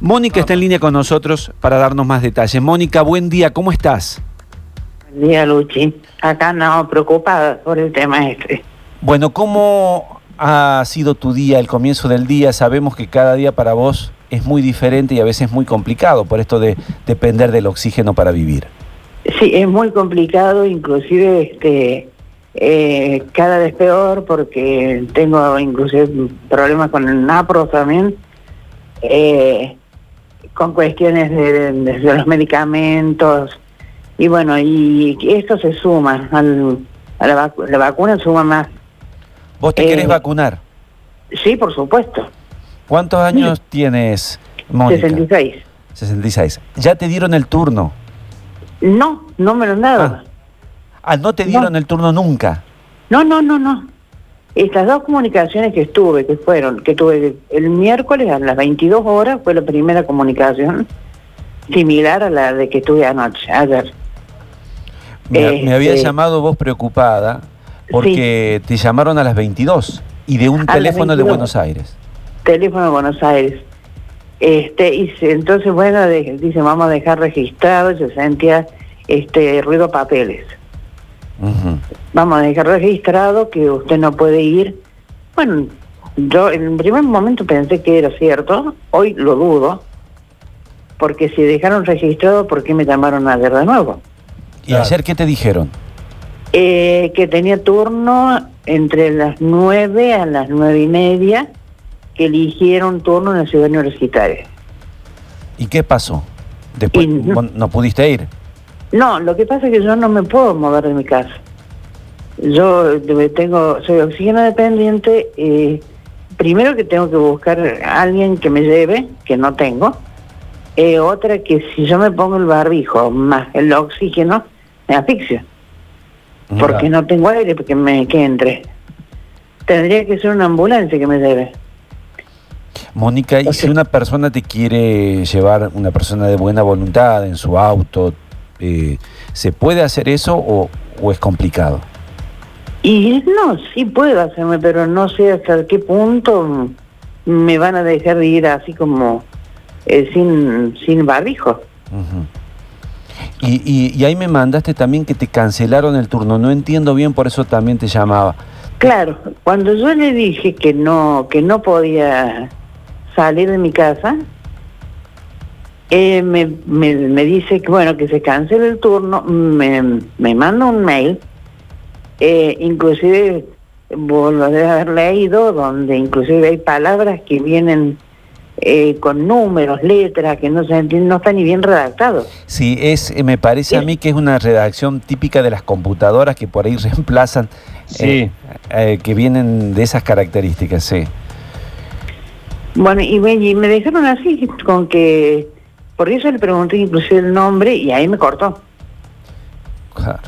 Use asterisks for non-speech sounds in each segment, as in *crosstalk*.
Mónica está en línea con nosotros para darnos más detalles. Mónica, buen día, ¿cómo estás? Buen día, Luchi. Acá no, preocupada por el tema este. Bueno, ¿cómo ha sido tu día, el comienzo del día? Sabemos que cada día para vos es muy diferente y a veces muy complicado por esto de depender del oxígeno para vivir. Sí, es muy complicado, inclusive este eh, cada vez peor porque tengo inclusive problemas con el NAPRO también. Eh, con cuestiones de, de, los medicamentos y bueno, y esto se suma al, a la, vacu la vacuna suma más. ¿Vos te eh, querés vacunar? Sí, por supuesto. ¿Cuántos años sí. tienes, Mónica? 66. 66. ¿Ya te dieron el turno? No, no me lo han dado. Ah, ah ¿no te dieron no. el turno nunca? No, no, no, no. Estas dos comunicaciones que estuve, que fueron, que tuve el miércoles a las 22 horas, fue la primera comunicación similar a la de que tuve anoche, ayer. Me, este, me había llamado vos preocupada porque sí. te llamaron a las 22 y de un a teléfono de Buenos Aires. Teléfono de Buenos Aires. Este, y entonces, bueno, de, dice, vamos a dejar registrado, se sentía este ruido papeles. Uh -huh. Vamos a dejar registrado que usted no puede ir. Bueno, yo en el primer momento pensé que era cierto, hoy lo dudo, porque si dejaron registrado, ¿por qué me llamaron a ver de nuevo? ¿Y ayer qué te dijeron? Eh, que tenía turno entre las nueve a las nueve y media, que eligieron turno en la ciudad universitaria. ¿Y qué pasó? Después y no, no pudiste ir. No, lo que pasa es que yo no me puedo mover de mi casa. Yo tengo, soy oxígeno dependiente. Eh, primero que tengo que buscar a alguien que me lleve, que no tengo. Eh, otra que si yo me pongo el barbijo más el oxígeno, me asfixio. Mira. Porque no tengo aire porque me que entre. Tendría que ser una ambulancia que me lleve. Mónica, ¿y si una persona te quiere llevar, una persona de buena voluntad en su auto, eh, ¿se puede hacer eso o, o, es complicado? Y no, sí puedo hacerme, pero no sé hasta qué punto me van a dejar de ir así como eh, sin, sin barbijo. Uh -huh. y, y, y, ahí me mandaste también que te cancelaron el turno, no entiendo bien, por eso también te llamaba. Claro, cuando yo le dije que no, que no podía salir de mi casa, eh, me, me, me, dice que bueno que se cancele el turno, me, me manda un mail, eh, inclusive vuelvo a haber leído, donde inclusive hay palabras que vienen eh, con números, letras, que no se entienden, no está ni bien redactado. Sí, es, me parece a mí que es una redacción típica de las computadoras que por ahí reemplazan, sí. que vienen de esas características, sí. Bueno, y me, y me dejaron así, con que por eso le pregunté inclusive el nombre y ahí me cortó. Claro.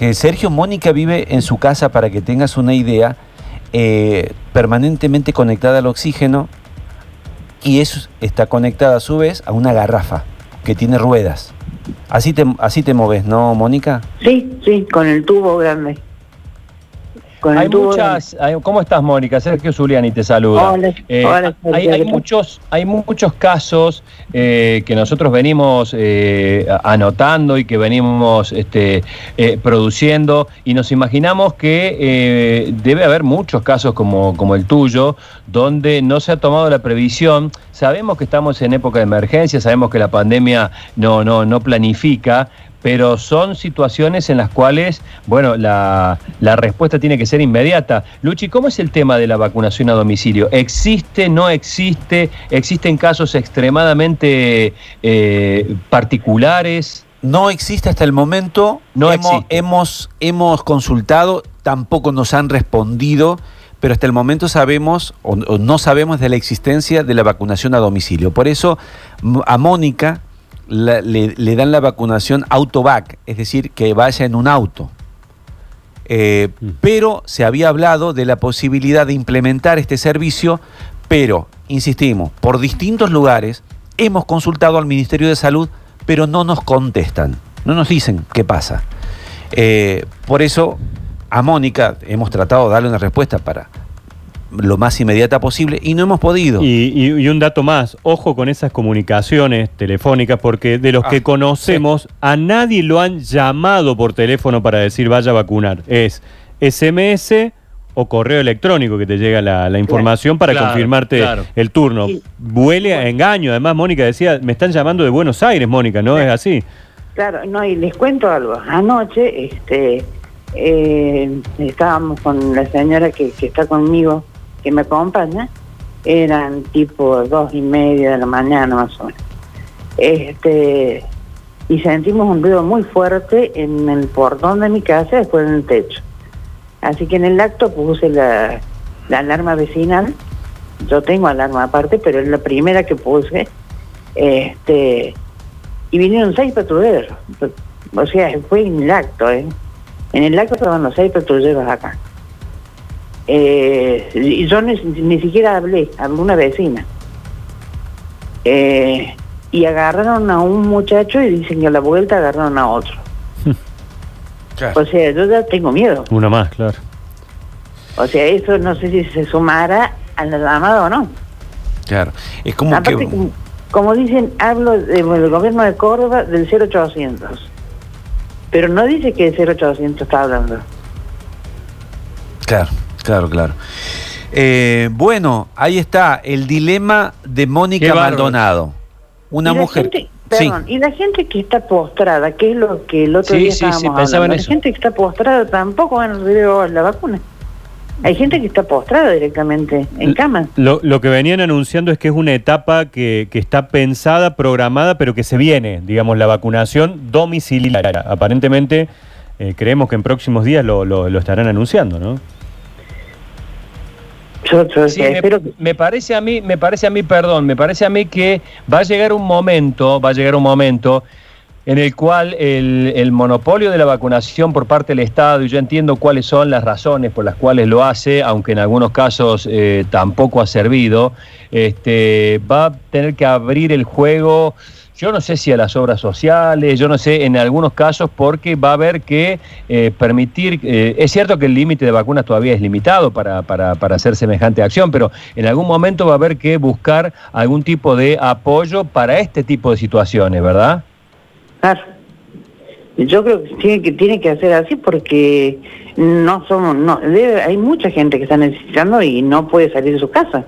Eh, Sergio Mónica vive en su casa, para que tengas una idea, eh, permanentemente conectada al oxígeno y eso está conectada a su vez a una garrafa que tiene ruedas. Así te, así te moves, ¿no, Mónica? Sí, sí, con el tubo grande. Hay muchas, hay, ¿Cómo estás, Mónica? Sergio Zuliani te saluda. Hola, eh, hola, hay, hay, muchos, hay muchos casos eh, que nosotros venimos eh, anotando y que venimos este, eh, produciendo y nos imaginamos que eh, debe haber muchos casos como, como el tuyo donde no se ha tomado la previsión. Sabemos que estamos en época de emergencia, sabemos que la pandemia no, no, no planifica, pero son situaciones en las cuales, bueno, la, la, respuesta tiene que ser inmediata. Luchi, ¿cómo es el tema de la vacunación a domicilio? ¿Existe, no existe? ¿Existen casos extremadamente eh, particulares? No existe hasta el momento, no hemos, existe. hemos, hemos consultado, tampoco nos han respondido pero hasta el momento sabemos o, o, no sabemos de la existencia de la vacunación a domicilio. Por eso a Mónica la, le, le, dan la vacunación autovac, es decir, que vaya en un auto. Eh, mm. Pero se había hablado de la posibilidad de implementar este servicio, pero, insistimos, por distintos lugares hemos consultado al Ministerio de Salud, pero no nos contestan, no nos dicen qué pasa. Eh, por eso a Mónica hemos tratado de darle una respuesta para lo más inmediata posible y no hemos podido. Y, y- y un dato más, ojo con esas comunicaciones telefónicas, porque de los Ah, que conocemos, a nadie lo han llamado por teléfono para decir vaya a vacunar. Es SMS o correo electrónico que te llega la, la información para Claro, confirmarte claro. el turno. Sí. Huele a engaño. Además, Mónica decía, me están llamando de Buenos Aires, Mónica, ¿no es así? Claro, no, y les cuento algo. Anoche este, eh, estábamos con la señora que, que está conmigo, que me acompaña, eran tipo dos y media de la mañana más o menos. Este, y sentimos un ruido muy fuerte en el portón de mi casa, después en el techo. Así que en el acto puse la, la alarma vecinal. Yo tengo alarma aparte, pero es la primera que puse. Este, y vinieron seis patrulleros. O sea, fue en el acto, ¿eh? En el acto estaban los seis patrulleros acá. Eh, y yo ni, ni siquiera hablé, habló una vecina. Eh, y agarraron a un muchacho y dicen que a la vuelta agarraron a otro. *laughs* Claro. O sea, yo ya tengo miedo. Una más, claro. O sea, eso no sé si se sumará a la llamada o no. Claro. Es como Aparte, que. como, como dicen, hablo de- del gobierno de Córdoba del 0800. Pero no dice que el 0800 está hablando. Claro, claro, claro. Eh, bueno, ahí está el dilema de Mónica. Maldonado. Una mujer. gente- perdón, y la gente que está postrada, que es lo que el otro Sí, día sí, sí, estábamos pensaba en hablando, eso. la gente que está postrada tampoco van a recibir la vacuna. Hay gente que está postrada directamente en cama. Lo, lo que venían anunciando es que es una etapa que, que está pensada, programada, pero que se viene, digamos, la vacunación domiciliaria. Aparentemente, eh, creemos que en próximos días lo, lo- lo estarán anunciando, ¿no? Yo, yo Sí, me, espero que... me parece a mí, me parece a mí, perdón, me parece a mí que va a llegar un momento, va a llegar un momento en el cual el, el monopolio de la vacunación por parte del Estado, y yo entiendo cuáles son las razones por las cuales lo hace, aunque en algunos casos eh, tampoco ha servido, este, va a tener que abrir el juego. Yo no sé si a las obras sociales, yo no sé en algunos casos porque va a haber que eh, permitir, eh, es cierto que el límite de vacunas todavía es limitado para, para, para hacer semejante acción, pero en algún momento va a haber que buscar algún tipo de apoyo para este tipo de situaciones, ¿verdad? Claro. Yo creo que tiene que tiene que hacer así porque no somos no debe- hay mucha gente que está necesitando y no puede salir de su casa.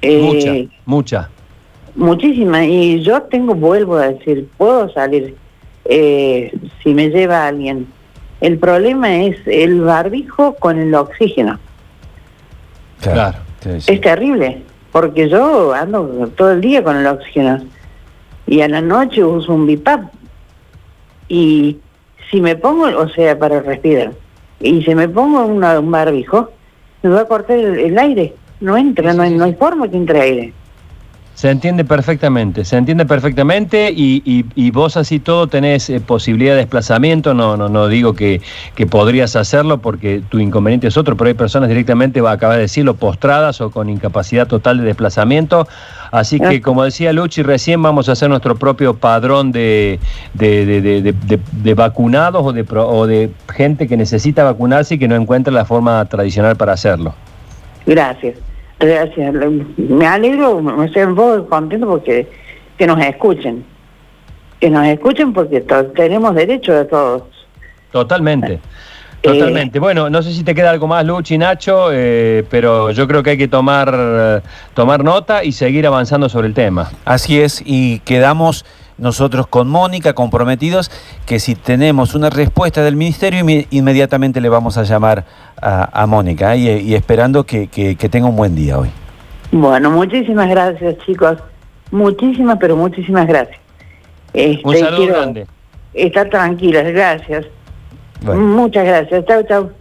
Mucha, Eh, mucha. Muchísima. Y yo tengo, vuelvo a decir, puedo salir eh, si me lleva alguien. El problema es el barbijo con el oxígeno. Claro. Sí, sí. Es terrible, porque yo ando todo el día con el oxígeno. Y a la noche uso un BIPAP. Y si me pongo, o sea, para respirar, y si me pongo una- un barbijo, me va a cortar el, el aire. No entra, Sí, no, hay, no hay forma que entre aire. Se entiende perfectamente, se entiende perfectamente y, y- y vos así todo tenés eh, posibilidad de desplazamiento, no, no, no digo que, que podrías hacerlo porque tu inconveniente es otro, pero hay personas directamente, va a acabar de decirlo, postradas o con incapacidad total de desplazamiento, así que como decía Luchi, recién vamos a hacer nuestro propio padrón de, de, de- de- de- de- de vacunados o de, pro- o de gente que necesita vacunarse y que no encuentra la forma tradicional para hacerlo. Gracias, gracias. Me alegro, me estoy un poco contento porque que nos escuchen. Que nos escuchen porque tenemos derecho a todos. Totalmente. Eh, Totalmente. Bueno, no sé si te queda algo más, Luchi, Nacho, eh, pero yo creo que hay que tomar, eh, tomar nota y seguir avanzando sobre el tema. Así es, y quedamos nosotros con Mónica comprometidos que si tenemos una respuesta del ministerio, inmediatamente le vamos a llamar a, a Mónica ¿eh? y, y esperando que, que- que tenga un buen día hoy. Bueno, muchísimas gracias, chicos. Muchísimas, pero muchísimas gracias. Este, Un saludo grande. Estar tranquilas, gracias. Bueno. Muchas gracias. Chau, chau.